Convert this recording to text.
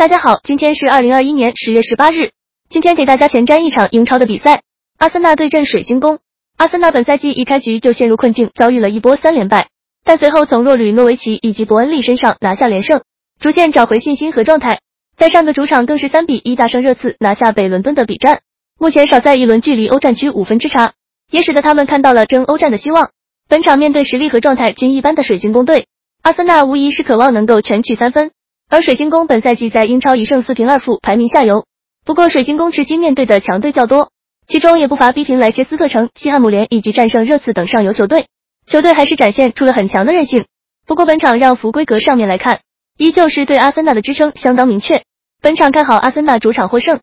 大家好，今天是二零二一年十月十八日。今天给大家前瞻一场英超的比赛，阿森纳对阵水晶宫。阿森纳本赛季一开局就陷入困境，遭遇了一波三连败，但随后从洛吕诺维奇以及伯恩利身上拿下连胜，逐渐找回信心和状态。在上个主场更是三比一大胜热刺，拿下北伦敦的比战。目前少赛一轮，距离欧战区五分之差，也使得他们看到了争欧战的希望。本场面对实力和状态均一般的水晶宫队，阿森纳无疑是渴望能够全取三分。而水晶宫本赛季在英超一胜四平二负，排名下游。不过水晶宫至今面对的强队较多，其中也不乏逼平莱切斯特城、西汉姆联以及战胜热刺等上游球队。球队还是展现出了很强的韧性。不过本场让福规格上面来看，依旧是对阿森纳的支撑相当明确。本场看好阿森纳主场获胜。